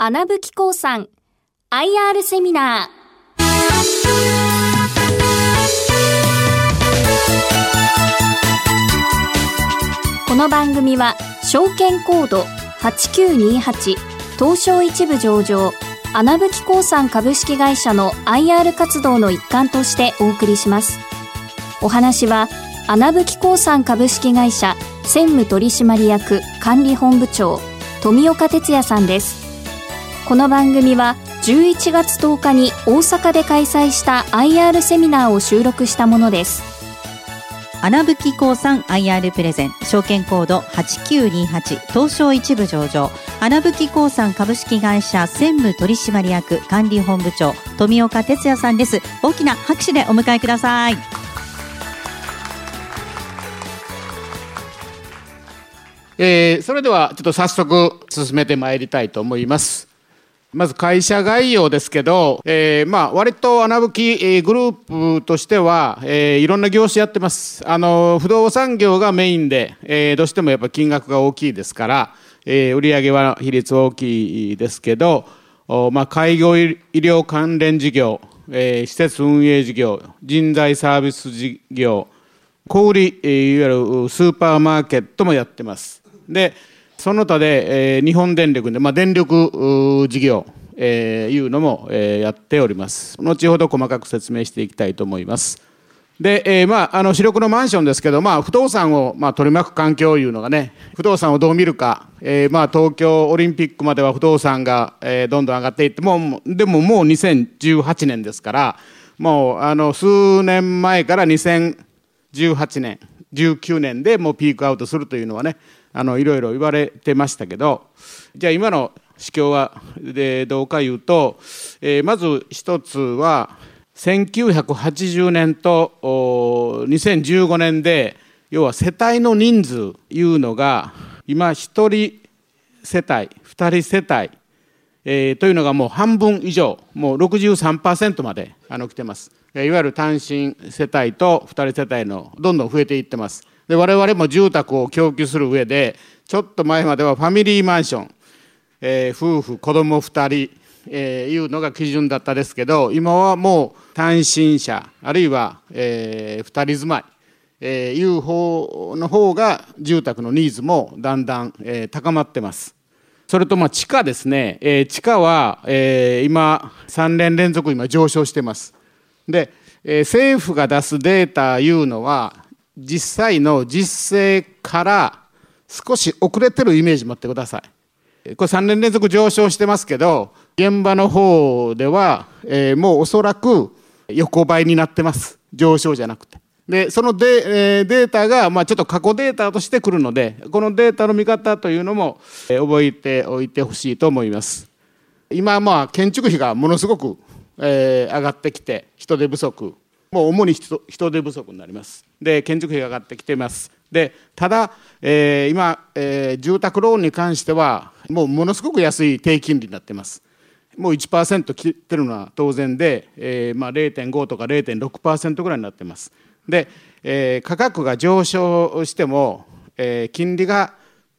穴吹興産 IR セミナー。この番組は証券コード8928東証一部上場穴吹興産株式会社の IR 活動の一環としてお送りします。お話は穴吹興産株式会社専務取締役管理本部長富岡哲也さんです。この番組は11月10日に大阪で開催した IR セミナーを収録したものです。穴吹興産 IR プレゼン証券コード8928東証一部上場。穴吹興産株式会社専務取締役管理本部長富岡哲也さんです。大きな拍手でお迎えください。えー、それではちょっと早速進めてまいりたいと思いますまず会社概要ですけど、えー、まあ割と穴吹きグループとしては、えー、いろんな業種やってます。あの不動産業がメインで、えー、どうしてもやっぱ金額が大きいですから、えー、売上は比率大きいですけど、おまあ介護医療関連事業、えー、施設運営事業、人材サービス事業、小売、えー、いわゆるスーパーマーケットもやってます。でその他で、えー、日本電力で、まあ、電力事業、えー、いうのも、えー、やっております。後ほど細かく説明していきたいと思います。で、えー、まあ、あの、主力のマンションですけど、まあ、不動産を、まあ、取り巻く環境いうのがね、不動産をどう見るか、えー、まあ、東京オリンピックまでは不動産が、えー、どんどん上がっていって、もう、でももう2018年ですから、もう、あの、数年前から2018年、19年でもうピークアウトするというのはね、あのいろいろ言われてましたけどじゃあ今の市況はでどうかいうと、えー、まず一つは1980年と2015年で要は世帯の人数いうのが今1人世帯2人世帯、えー、というのがもう半分以上もう63%まであの来てます。いわゆる単身世帯と2人世帯のどんどん増えていってます。で我々も住宅を供給する上でちょっと前まではファミリーマンション、えー、夫婦子供2人えー、いうのが基準だったですけど今はもう単身者あるいは、えー、2人住まい、えー、いう方の方が住宅のニーズもだんだん、えー、高まってます。それとまあ地価ですね、えー、地価は、えー、今3年連続今上昇してます。で、えー、政府が出すデータいうのは実際の実勢から少し遅れてるイメージ持ってください。これ3年連続上昇してますけど、現場の方では、えー、もうおそらく横ばいになってます。上昇じゃなくて。で、そのデ,、えー、データが、まあ、ちょっと過去データとしてくるので、このデータの見方というのも、えー、覚えておいてほしいと思います。今、まあ、建築費がものすごく、えー、上がってきて、人手不足もう主に人手不足になります。で、建築費が上がってきています。で、ただ、えー、今、えー、住宅ローンに関しては、もうものすごく安い低金利になっています。もう1%切ってるのは当然で、えーまあ、0.5とか0.6%ぐらいになっています。で、えー、価格が上昇しても、えー、金利が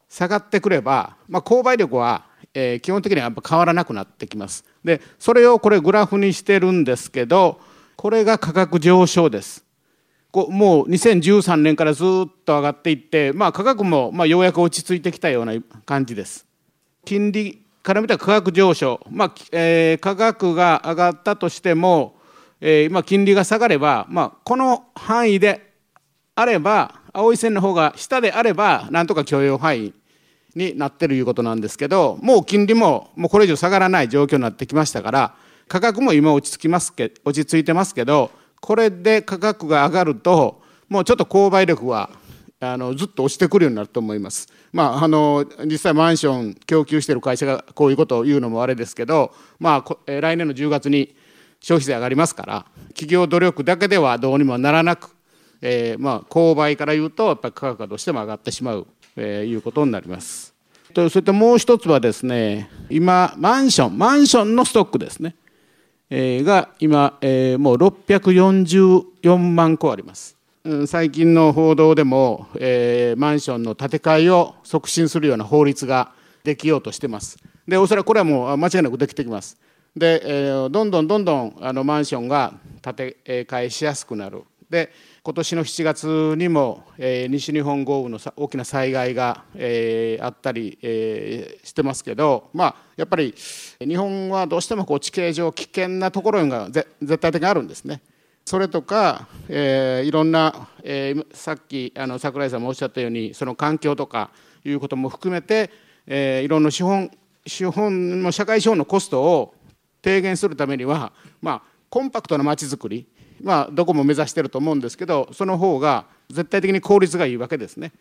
下がってくれば、まあ、購買力は、えー、基本的にはやっぱ変わらなくなってきます。で、それをこれグラフにしてるんですけど、これが価格上昇です。こもう2013年からずっと上がっていって、まあ、価格もまあようやく落ち着いてきたような感じです。金利から見た価格上昇、まあえー、価格が上がったとしても、えー、まあ金利が下がれば、まあ、この範囲であれば青い線の方が下であればなんとか許容範囲になってるいうことなんですけどもう金利ももうこれ以上下がらない状況になってきましたから価格も今落ち着きますけ落ち着いてますけどこれで価格が上がるともうちょっと購買力はあのずっと落ちてくるようになると思います。まあ、あの実際マンション供給している会社がこういうことを言うのもあれですけど、まあ、来年の10月に消費税上がりますから企業努力だけではどうにもならなく、えー、まあ購買から言うとやっぱり価格がどうしても上がってしまう、えー、いうことになります。とそれともう一つはですね今マンションマンションのストックですね。が今、えもう644万戸あります。最近の報道でも、え、マンションの建て替えを促進するような法律ができようとしてます。でおそらくこれはもう間違いなくできてきますで、え、どんどんどんどんあのマンションが建て替えしやすくなるで今年の7月にも、えー、西日本豪雨の大きな災害が、えー、あったり、えー、してますけど、まあ、やっぱり日本はどうしてもこう地形上危険なところが絶対的にあるんですね。それとか、えー、いろんな、えー、さっきあの櫻井さんもおっしゃったようにその環境とかいうことも含めて、えー、いろんな資本資本の社会資本のコストを低減するためには、まあ、コンパクトなまちづくりまあ、どこも目指してると思うんですけどその方が絶対的に効率がいいわけですね。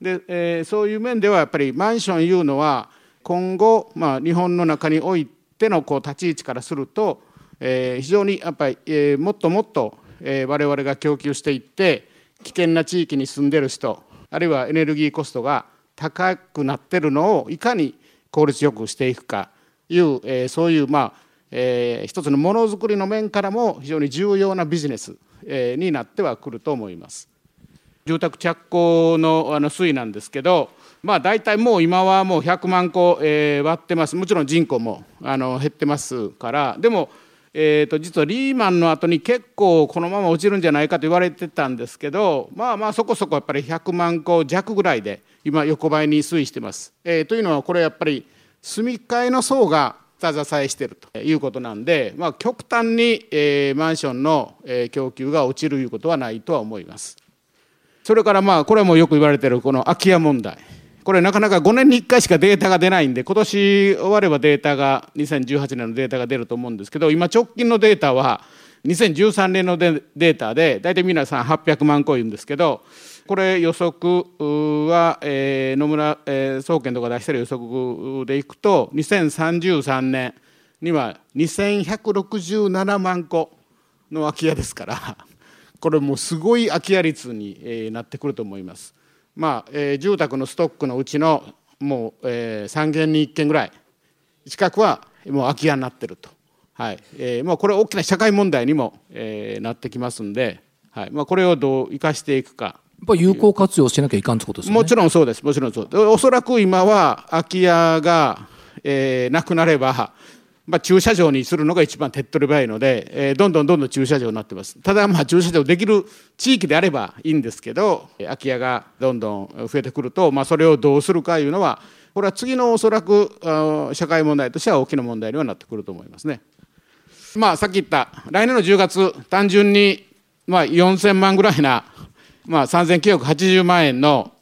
で、えー、そういう面ではやっぱりマンションいうのは今後、まあ、日本の中においてのこう立ち位置からすると、えー、非常にやっぱり、えー、もっともっと、えー、我々が供給していって危険な地域に住んでる人あるいはエネルギーコストが高くなってるのをいかに効率よくしていくかいう、えー、そういうまあえー、一つのものづくりの面からも非常に重要なビジネス、えー、になってはくると思います。住宅着工のあの推移なんですけど、まあ、大体もう今はもう100万戸、えー、割ってますもちろん人口もあの減ってますからでも、えー、と実はリーマンの後に結構このまま落ちるんじゃないかと言われてたんですけどまあまあそこそこやっぱり100万戸弱ぐらいで今横ばいに推移してます。えー、というのはこれやっぱり住み替えの層が下支えしているということなんで、まあ、極端に、えー、マンションの、えー、供給が落ちるいうことはないとは思います。それからまあこれもよく言われているこの空き家問題。これなかなか5年に1回しかデータが出ないんで今年終わればデータが2018年のデータが出ると思うんですけど今直近のデータは2013年のデータで大体皆さん800万個言うんですけどこれ予測は、えー、野村、えー、総研とか出してる予測でいくと2033年には2167万個の空き家ですから これもうすごい空き家率に、えー、なってくると思います。まあえー、住宅のストックのうちのもう、えー、3軒に1軒ぐらい近くはもう空き家になってると、はい。えー、もうこれは大きな社会問題にも、えー、なってきますんで、はい。まあ、これをどう生かしていくか。っぱ有効活用しなきゃいかんってことですね。もちろんそうです。もちろんそう。おそらく今は空き家が、えー、なくなれば、まあ、駐車場にするのが一番手っ取り早いので、えー、どんどんどんどん駐車場になってます。ただ、まあ、駐車場できる地域であればいいんですけど、空き家がどんどん増えてくると、まあ、それをどうするかいうのは、これは次のおそらく社会問題としては大きな問題にはなってくると思いますね。まあ、さっき言った、来年の10月、単純に、まあ、4000万ぐらいなまあ、3980万円の、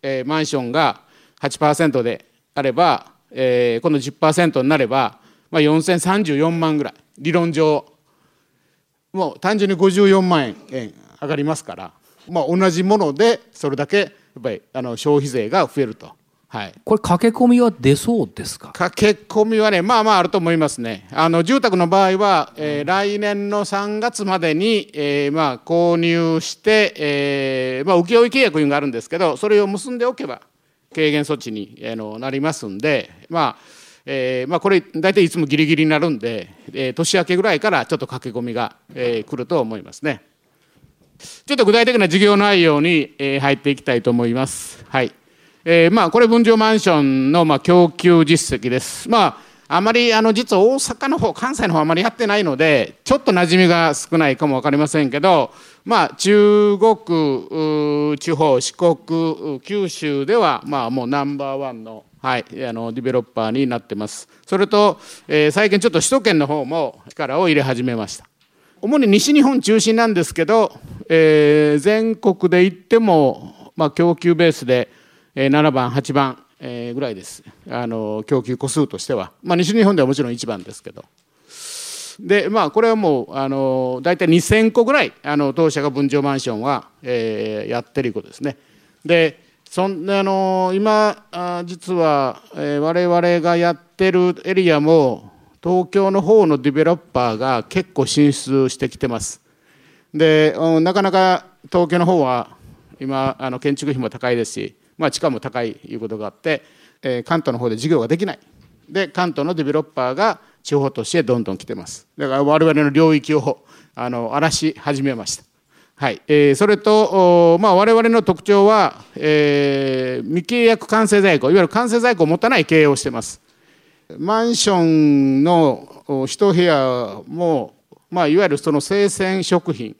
えー、マンションが8%であれば、えー、この10%になれば、まあ、4034万ぐらい。理論上もう単純に54万円上がりますから、まあ、同じものでそれだけやっぱりあの消費税が増えると。はい、これ駆け込みは出そうですか？駆け込みはねまあまああると思いますね。あの住宅の場合は、えー、来年の3月までに、えー、まあ購入して、えーまあ、請負契約があるんですけどそれを結んでおけば軽減措置に、えー、のなりますんでまあえーまあ、これ大体いつもギリギリになるんで、えー、年明けぐらいからちょっと駆け込みが、えー、来ると思いますね。ちょっと具体的な事業内容に、えー、入っていきたいと思います。はいえー、まあ、これ分譲マンションのまあ供給実績です。まあ、あまりあの実は大阪の方、関西の方あまりやってないので、ちょっと馴染みが少ないかも分かりませんけど、まあ、中国地方、四国、九州では、まあ、もうナンバーワンの、はい、あのディベロッパーになってます。それと、えー、最近ちょっと首都圏の方も力を入れ始めました。主に西日本中心なんですけど、えー、全国で言っても、まあ、供給ベースで7番、8番ぐらいです、あの供給個数としては、まあ、西日本ではもちろん1番ですけど。でまあ、これはもうあの大体2000個ぐらいあの当社が分譲マンションは、えー、やってることですね。でそんあの今実は、えー、我々がやってるエリアも東京の方のディベロッパーが結構進出してきてます。でなかなか東京の方は今あの建築費も高いですしまあ、地価も高いということがあって、えー、関東の方で事業ができない。で関東のデベロッパーが地方都市へどんどん来てます。だから我々の領域をあの荒らし始めました。はい。えー、それと、まあ、我々の特徴は、えー、未契約完成在庫いわゆる完成在庫を持たない経営をしてます。マンションの一部屋も、まあ、いわゆるその生鮮食品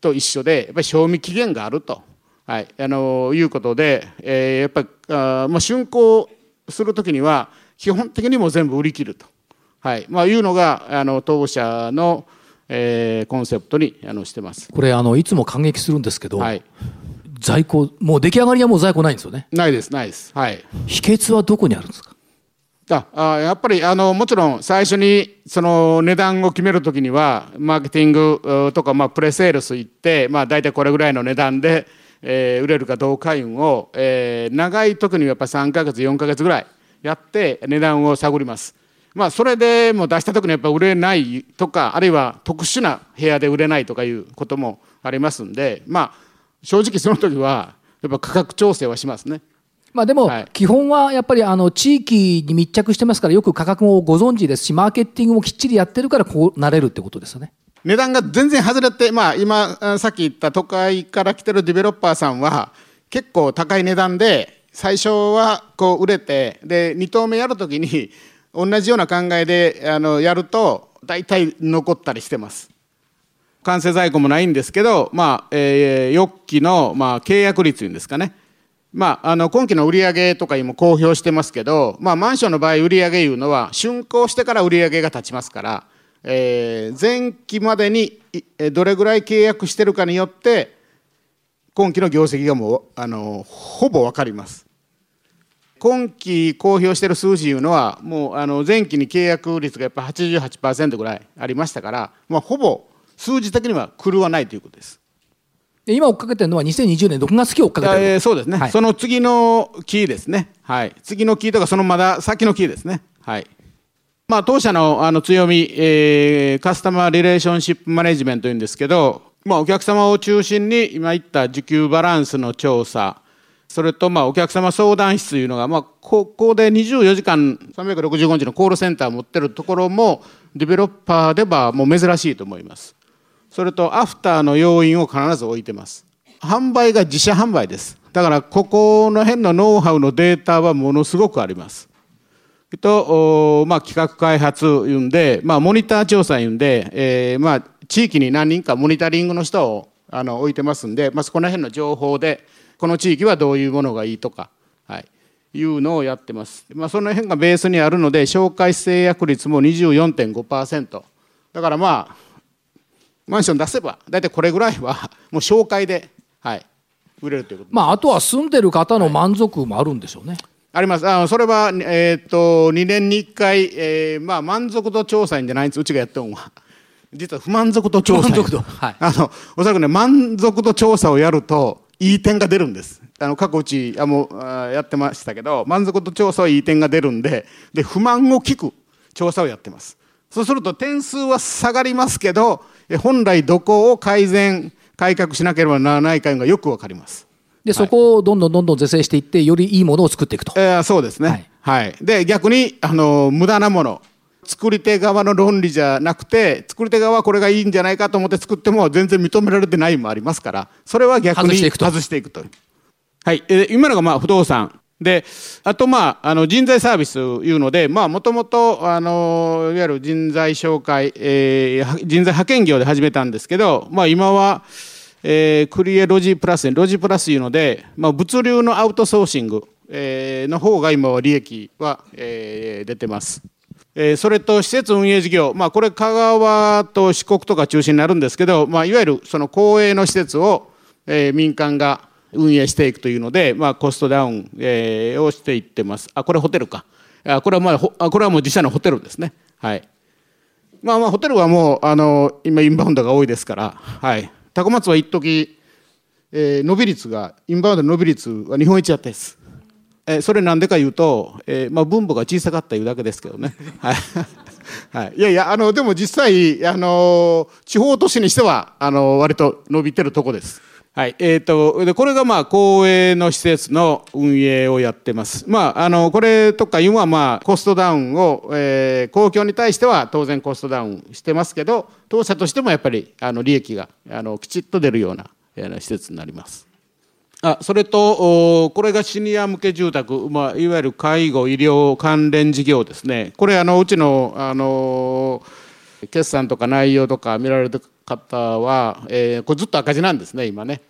と一緒でやっぱり賞味期限があると、はい、あのいうことで、えー、やっぱりあ、まあ、竣工する時には基本的にも全部売り切ると、はい。まあ、いうのがあの当社の、えー、コンセプトにあのしてます。これあのいつも感激するんですけど、はい、在庫もう出来上がりはもう在庫ないんですよね。ないですないです。はい。秘訣はどこにあるんですか？ああやっぱりあのもちろん最初にその値段を決めるときにはマーケティングとか、まあ、プレセールス行って、まあ、大体これぐらいの値段で、えー、売れるかどうかいうのを、えー、長い時にはやっぱ3か月4か月ぐらいやって値段を探ります。まあ、それでも出した時にやっぱ売れないとかあるいは特殊な部屋で売れないとかいうこともありますんで、まあ、正直その時はやっぱ価格調整はしますね。まあ、でも、基本はやっぱりあの地域に密着してますから、よく価格もご存知ですし、マーケティングもきっちりやってるから、こうなれるってことですよね。値段が全然外れて、まあ、今、さっき言った都会から来てるディベロッパーさんは、結構高い値段で、最初はこう売れて、で、2投目やるときに、同じような考えであのやると、大体残ったりしてます。完成在庫もないんですけど、まあえー、翌期の、まあ、契約率いうんですかね、まあ、あの今期の売上とかにも公表してますけど、まあ、マンションの場合売上いうのは竣工してから売上が立ちますから、えー、前期までにどれぐらい契約してるかによって今期の業績がもうあのほぼ分かります。今期公表してる数字いうのはもうあの前期に契約率がやっぱ88%ぐらいありましたから、まあ、ほぼ数字的には狂わないということです。今追っかけてるのは2020年6月期追っかけてる、えー、そうですね、はい、その次のキーですね、はい、次のキーとかそのまだ先のキーですね。はいまあ、当社のあの強み、えー、カスタマーリレーションシップマネジメントというんですけど、まあ、お客様を中心に今言った需給バランスの調査それとまあお客様相談室というのが、まあ、ここで24時間365日のコールセンターを持ってるところもディベロッパーではもう珍しいと思います。それとアフターの要因を必ず置いてます。販売が自社販売です。だからここの辺のノウハウのデータはものすごくあります。と、まあ、企画開発いうんで、まあ、モニター調査いうんで、えー、まあ地域に何人かモニタリングの人をあの置いてますんで、まあ、そこら辺の情報でこの地域はどういうものがいいとか、はい、いうのをやってます、まあ、その辺がベースにあるので紹介制約率も24.5%だからまあマンション出せば大体これぐらいはもう紹介で、はい、売れるということまああとは住んでる方の満足もあるんでしょうね。はい、あります。あそれは、えー、っと2年に1回、えーまあ、満足度調査じゃないんです。うちがやってるのは。実は不満足度調査満足度、はい、あのおそらくね満足度調査をやるといい点が出るんです。あの過去うちあもうあやってましたけど満足度調査はいい点が出るんでで不満を聞く調査をやってます。そうすると点数は下がりますけど本来どこを改善改革しなければならないかがよくわかりますでそこをどんどんどんどん是正していってよりいいものを作っていくと、えー、そうですね。はい、はい、で逆にあの無駄なもの。作り手側の論理じゃなくて作り手側はこれがいいんじゃないかと思って作っても全然認められてないもありますからそれは逆に外していくと。はい、え今のがまあ不動産。であとまああの人材サービスいうのでもともとあのいわゆる人材紹介、えー、人材派遣業で始めたんですけど、まあ、今は、えー、クリエロジープラスロジープラスいうので、まあ、物流のアウトソーシング、えー、の方が今は利益は、えー、出てます。えー、それと施設運営事業、まあ、これ香川と四国とか中心になるんですけど、まあ、いわゆるその公営の施設を、えー、民間が運営していくというので、まあ、コストダウン、えー、をしていってます。あ、これホテルか。あこれはまあ、これはもう自社のホテルですね。はい。まあまあ、ホテルはもう、あの、今インバウンドが多いですから、はい。高松は一時、えー、伸び率が、インバウンドの伸び率は日本一やったです。えー、それなんでか言うと、えー、まあ分母が小さかったいうだけですけどね。はい。はい、いやいや、あの、でも実際、あの、地方都市にしては、あの、割と伸びてるとこです。はい。え、ー、と、で、これがまあ、公営の施設の運営をやってます。まあ、あの、これとかいうのはまあ、コストダウンを、えー、公共に対しては当然コストダウンしてますけど、当社としてもやっぱり、あの、利益が、あの、きちっと出るような、あの、施設になります。あそれとこれがシニア向け住宅、まあ、いわゆる介護医療関連事業ですねこれあのうちのあの決算とか内容とか見られる方は、えー、これずっと赤字なんですね今ね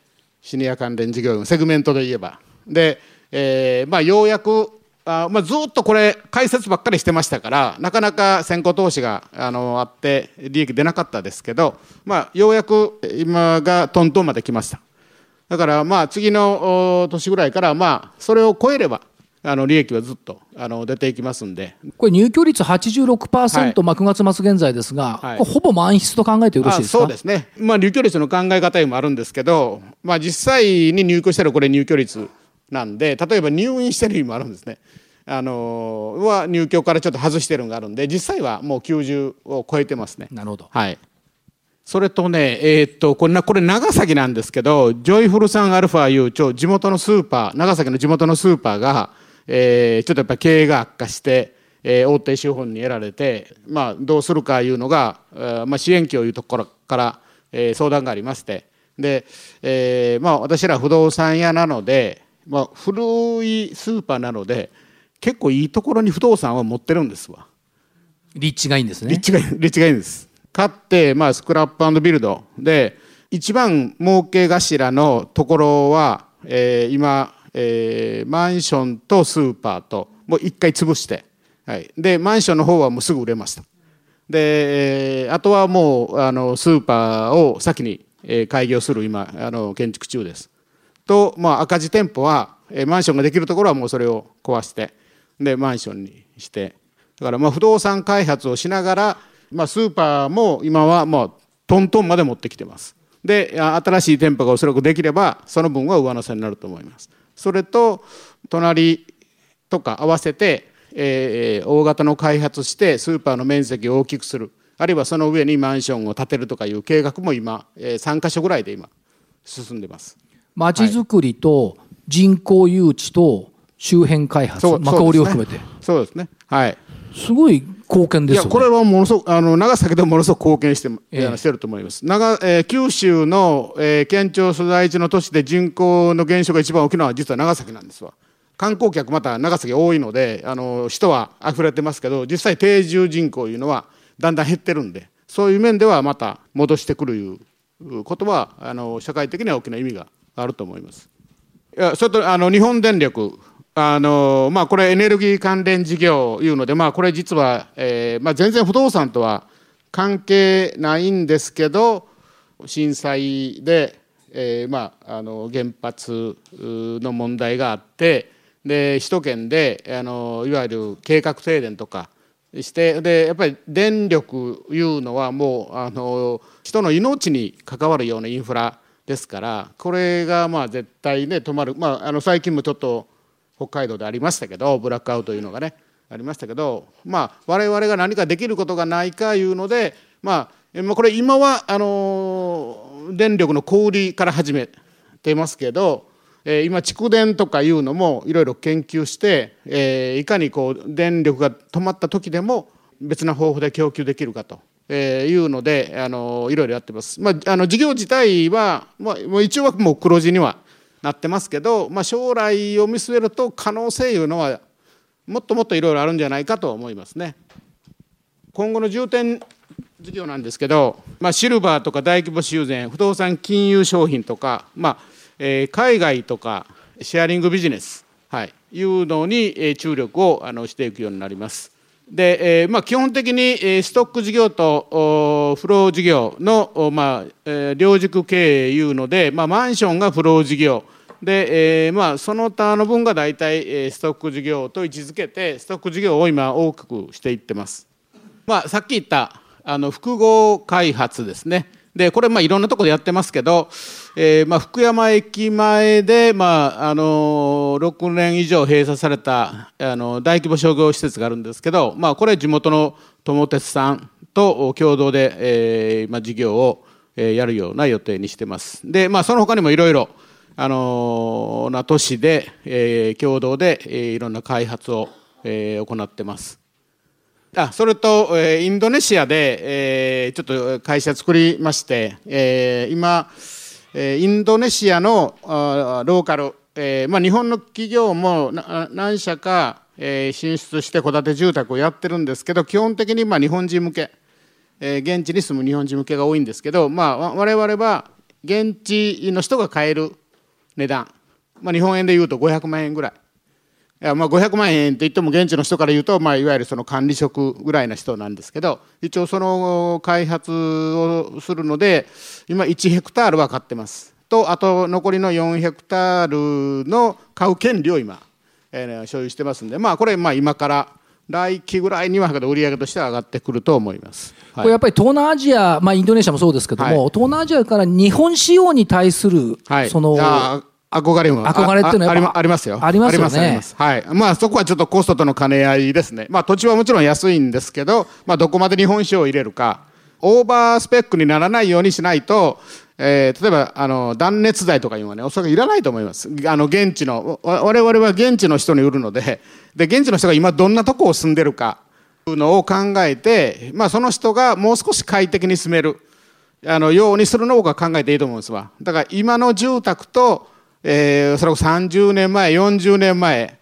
シニア関連事業のセグメントで言えば。で、えーまあ、ようやくあ、まあ、ずっとこれ解説ばっかりしてましたからなかなか先行投資があのあって利益出なかったですけど、まあ、ようやく今がトントンまで来ましただからまあ次の年ぐらいからまあそれを超えればあの利益はずっとあの出ていきますんで。これ入居率86%、はい、まあ、9月末現在ですが、はい、ほぼ満室と考えてよろしいですか？そうですね、まあ、入居率の考え方もあるんですけど、まあ、実際に入居したらこれ入居率なんで例えば入院してる意味もあるんですね。あのは入居からちょっと外してるのがあるんで実際はもう90を超えてますね。なるほど、はい。それとね、えー、っとこれこれ長崎なんですけどジョイフルサンアルファいう超地元のスーパー長崎の地元のスーパーが、えー、ちょっとやっぱ経営が悪化して、えー、大手資本に得られて、まあ、どうするかいうのが、えーまあ、支援機をいうところから、えー、相談がありまして。で、えーまあ、私ら不動産屋なのでまあ、古いスーパーなので結構いいところに不動産は持ってるんですわ。立地がいいんですね。立地が立地がいいんです。買って、まあ、スクラップビルド。で一番儲け頭のところは、えー、今、えー、マンションとスーパーともう一回潰して、はい、でマンションの方はもうすぐ売れました。で、えー、あとはもうあのスーパーを先に、えー、開業する今あの建築中です。と、まあ、赤字店舗は、えマンションができるところはもうそれを壊してでマンションにして。だからまあ不動産開発をしながら、まあ、スーパーも今はもうトントンまで持ってきてます。で新しい店舗がおそらくできればその分は上乗せになると思います。それと隣とか合わせて、えー、大型の開発してスーパーの面積を大きくする。あるいはその上にマンションを建てるとかいう計画も今、えー、3か所ぐらいで今進んでます。まちづくりと人口誘致と周辺開発、はい、まを含めて。そうですね。はいすごい貢献ですよ、ね、いやこれはものすごくあの長崎でもものすごく貢献して,、えー、してると思います。長、えー、九州の、えー、県庁所在地の都市で人口の減少が一番大きいのは実は長崎なんですわ。観光客また長崎多いのであの人は溢れてますけど実際定住人口いうのはだんだん減ってるんでそういう面ではまた戻してくるいうことはあの社会的には大きな意味があると思います。いやそれとあの日本電力あのまあ、これエネルギー関連事業いうので、まあ、これ実は、えーまあ、全然不動産とは関係ないんですけど震災で、えーまあ、あの原発の問題があってで首都圏であのいわゆる計画停電とかしてでやっぱり電力いうのはもうあの人の命に関わるようなインフラですからこれがまあ絶対ね止まる、まあ、あの最近もちょっと北海道でありましたけどブラックアウトというのがねありましたけどまあ我々が何かできることがないかいうのでまあこれ今はあの電力の小売りから始めてますけど今蓄電とかいうのもいろいろ研究して、えいかにこう電力が止まった時でも別な方法で供給できるかとえー、いうのであのいろいろやってます。まあ、あの事業自体は、まあ、一応はもう黒字にはなってますけど、まあ、将来を見据えると可能性いうのはもっともっといろいろあるんじゃないかと思いますね。今後の重点事業なんですけど、まあ、シルバーとか大規模修繕不動産金融商品とか、まあえー、海外とかシェアリングビジネス、はい、いうのに注力をあのしていくようになります。で、えーまあ、基本的にストック事業とフロー事業の、まあえー、両軸経営いうので、まあ、マンションがフロー事業で、えーまあ、その他の分が大体ストック事業と位置づけてストック事業を今大きくしていってます。まあ、さっき言ったあの複合開発ですね。でこれまあいろんなところでやってますけど、えー、まあ福山駅前で、まあ、あの6年以上閉鎖されたあの大規模商業施設があるんですけど、まあ、これ地元の友鉄さんと共同で、えーまあ、事業をやるような予定にしてます。で、まあ、その他にもいろいろあのな都市で、えー、共同で、えー、いろんな開発を、えー、行ってます。あそれと、えー、インドネシアで、えー、ちょっと会社作りまして、えー、今、えーインドネシアのあローカル、えーまあ、日本の企業もな何社か、えー進出して戸建て住宅をやってるんですけど基本的にまあ日本人向け、えー現地に住む日本人向けが多いんですけど、まあ、我々は現地の人が買える値段、まあ、日本円でいうと500万円ぐらい。いやまあ500万円って言っても現地の人から言うと、まあ、いわゆるその管理職ぐらいな人なんですけど一応その開発をするので今1ヘクタールは買ってます。とあと残りの4ヘクタールの買う権利を今、えー所有してますんでまあこれまあ今から来期ぐらいには売り上げとしては上がってくると思います。はい。これやっぱり東南アジア、まあ、インドネシアもそうですけども、はい。東南アジアから日本仕様に対する、はい、そのあ憧れも憧れっていうのはありますよ。ありますよねありますはい。まあそこはちょっとコストとの兼ね合いですね。まあ土地はもちろん安いんですけど、まあどこまで日本酒を入れるか、オーバースペックにならないようにしないと、えー例えばあの断熱材とかいうのはねおそらくいらないと思います。あの現地のわ我々は現地の人に売るので、で現地の人が今どんなとこを住んでるかいうのを考えて、まあその人がもう少し快適に住める。あのようにするのを僕は考えていいと思うんですわ。だから今の住宅と、えー、それこそ30年前、40年前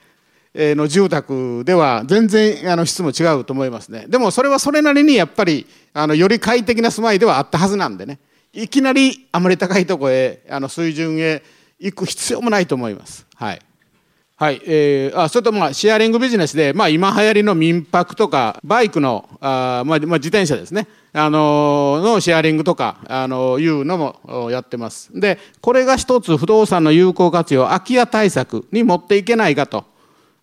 の住宅では全然あの質も違うと思いますね。でもそれはそれなりにやっぱりあのより快適な住まいではあったはずなんでね。いきなりあまり高いとこへあの水準へ行く必要もないと思います。はい。はい、えー、あそれとまあシェアリングビジネスで、まあ、今流行りの民泊とかバイクのあ、まあまあ、自転車ですね、あののシェアリングとか、あのいうのもやってますでこれが一つ不動産の有効活用空き家対策に持っていけないかと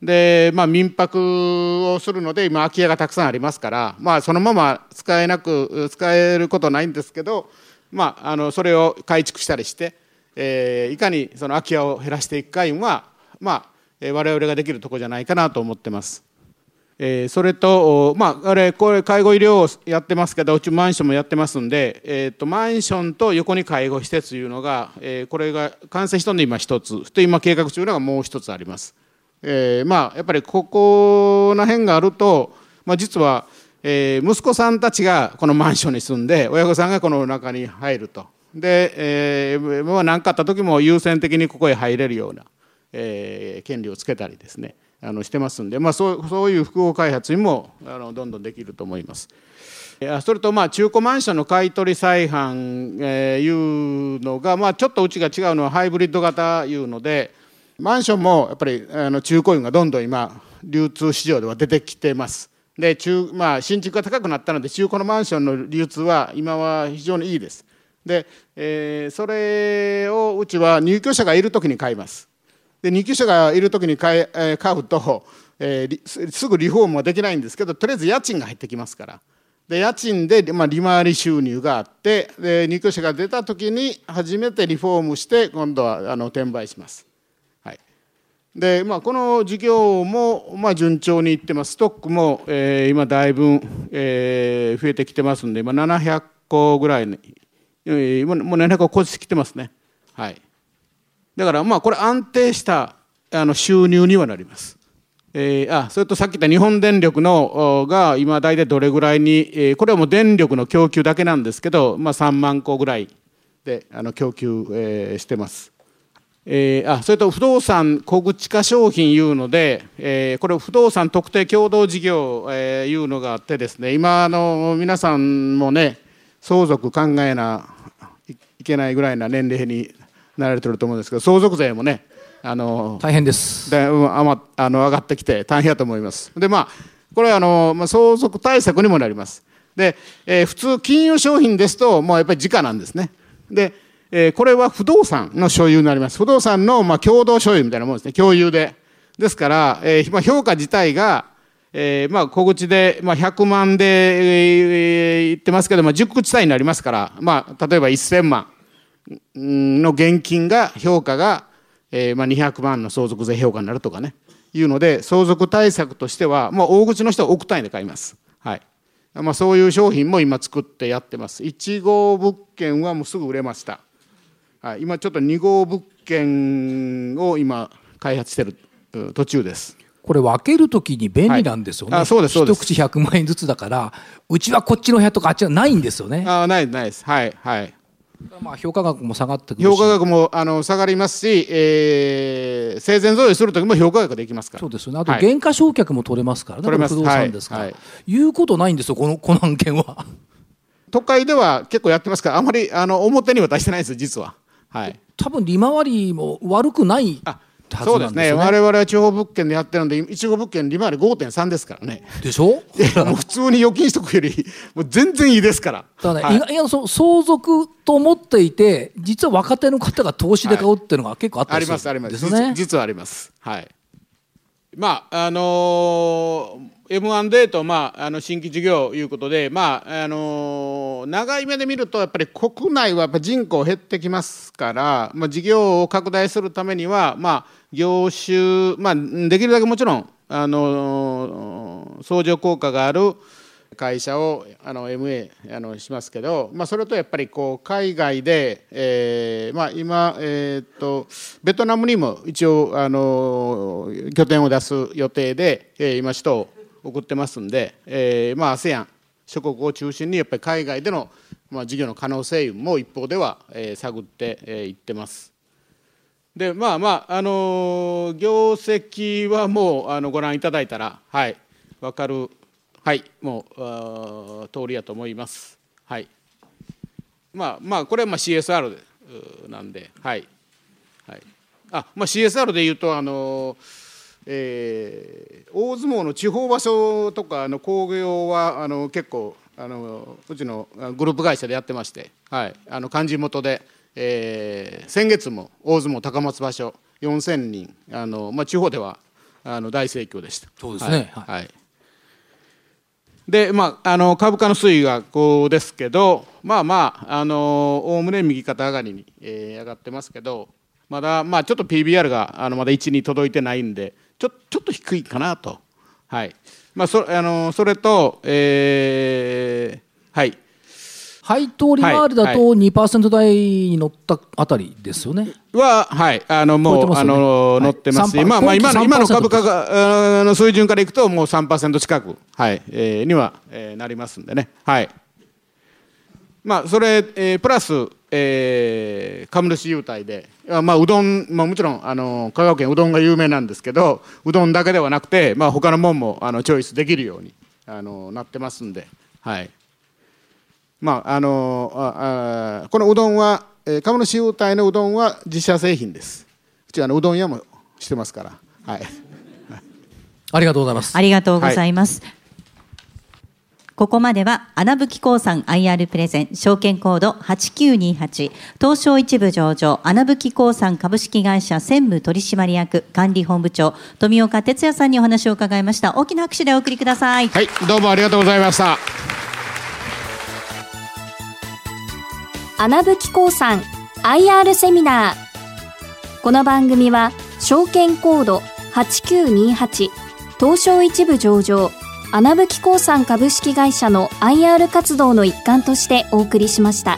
で、まあ、民泊をするので今空き家がたくさんありますから、まあ、そのまま使えなく使えることないんですけど、まあ、あのそれを改築したりして、えーいかにその空き家を減らしていくかいうのは、まあ、我々ができるとこじゃないかなと思ってます。えーそれと、まあ、あれこれ介護医療をやってますけどうちマンションもやってますんで、えー、とマンションと横に介護施設というのが、えーこれが完成したので今一つ。そして今計画中のがもう一つあります。えーまあやっぱりここの辺があると、まあ、実は、えー息子さんたちがこのマンションに住んで親御さんがこの中に入ると。で、えー、何かあった時も優先的にここへ入れるような、えー権利をつけたりですね。あのしてますんで、まあ、そうそういう複合開発にもあのどんどんできると思います。それとまあ中古マンションの買い取り再販、えーいうのが、まあ、ちょっとうちが違うのはハイブリッド型いうのでマンションもやっぱりあの中古油がどんどん今流通市場では出てきてます。で中まあ、新築が高くなったので中古のマンションの流通は今は非常にいいです。で、えそれをうちは入居者がいる時に買います。で入居者がいる時に買え買うと、えーすぐリフォームはできないんですけどとりあえず家賃が入ってきますからで家賃で、まあ、利回り収入があってで入居者が出た時に初めてリフォームして今度はあの転売します。はいでまあ、この事業も、まあ、順調にいってますストックも、えー今だいぶ、えー増えてきてますんで今700個ぐらいに、もう700個超してきてますね。はいだからまあこれ安定したあの収入にはなります。えーあそれとさっき言った日本電力のが今大体どれぐらいに、えーこれはもう電力の供給だけなんですけど、まあ、3万個ぐらいであの供給、えーしてます。えーあそれと不動産小口化商品いうので、えーこれ不動産特定共同事業、えーいうのがあってですね今あの皆さんもね相続考えないけないぐらいな年齢になられてると思うんですけど相続税もねあの大変です。でうんあまあの上がってきて大変だと思います。でまあこれはあの、まあ、相続対策にもなります。で、えー普通金融商品ですともうやっぱり時価なんですね。で、えーこれは不動産の所有になります。不動産のまあ共同所有みたいなものですね共有で。ですから、えーまあ、評価自体がえーまあ、小口で、まあ、100万で、えー言ってますけど、まあ、10口単位になりますから、まあ、例えば1000万うんの現金が評価が、えーまあ、200万の相続税評価になるとかねいうので相続対策としては、まあ、大口の人は億単位で買います、はい。まあ、そういう商品も今作ってやってます。1号物件はもうすぐ売れました、はい、今ちょっと2号物件を今開発してるうん途中です。これ分けるときに便利なんですよね。はいあそうですそうです。一口100万円ずつだから、うちはこっちの部屋とかあっちはないんですよね。あないないです。はいはいまあ評価額も下がってくるし。評価額もあの下がりますし、えー、生前贈与するときも評価額できますから。そうですよね。あとはい。減価償却も取れますからね、取れます。これ不動産ですから、はい。はうことないんですよこの この案件は。都会では結構やってますから。あまりあの表には出してないです実は。はい。多分利回りも悪くないあはずそうですね。なんですよね。我々は地方物件でやってるんで一号物件利回り5.3ですからね。でしょ？もう普通に預金しとくより もう全然いいですから。だね、はい。意外とそ相続と思っていて実は若手の方が投資で買うっていうのが結構あったありするりますありますです。ね実実はあります。はいまああのー M&A と、まあ、あの新規事業いうことで、まああのー長い目で見るとやっぱり国内はやっぱ人口減ってきますから、まあ、事業を拡大するためには、まあ、業種、まあ、できるだけもちろん、あのー相乗効果がある会社をあの MA あのしますけど、まあ、それとやっぱりこう海外で、えーまあ、今、えーっとベトナムにも一応あの拠点を出す予定で、えー今人を送ってますんで、えーまあ、ASEAN 諸国を中心にやっぱり海外での、まあ、事業の可能性も一方では、えー探ってい、えー、ってます。でまあまああの業績はもうあのご覧いただいたらはい分かるはいもう通りやと思います。はい。まあまあこれはまあ CSR なんではい。はい。あまあ CSR で言うとあのえー大相撲の地方場所とかの興行はあの結構あのうちのあグループ会社でやってまして、はい、あの漢字元で、えー先月も大相撲高松場所4000人あの、まあ、地方ではあの大盛況でした。そうですね。はい。はいでまあ、あの株価の推移がこうですけど、まあまあ、おおむね右肩上がりに、えー上がってますけど、まだ、まあ、ちょっと PBR があのまだ1に届いてないんで、ちょちょっと低いかなと、はい。まあ、そあのそれと、えーはい、配当利回りだとはい2%台に乗ったあたりですよね、は、はい、あのもう、ね。はい。の乗ってます。し、3%まあまあ今の今の今期3%株価があの水準からいくともう3%近く、はい。えーには、えーなりますんでね。はい。まあそれ、えープラス、えー株主優待で、あまあうどん、まあもちろんあの香川県うどんが有名なんですけど、うどんだけではなくて、まあ他のもんもあのチョイスできるようにあのなってますんで、はい。まああのああこのうどんは、えー株主優待のうどんは自社製品です。うちあのうどん屋もしてますから、はい。ありがとうございますありがとうございます。ここまでは、穴吹興産 IR プレゼン、証券コード8928、東証一部上場、穴吹興産株式会社専務取締役管理本部長、富岡哲也さんにお話を伺いました。大きな拍手でお送りください。はい、どうもありがとうございました。穴吹興産 IR セミナーこの番組は証券コード8928東証一部上場穴吹興産株式会社の IR 活動の一環としてお送りしました。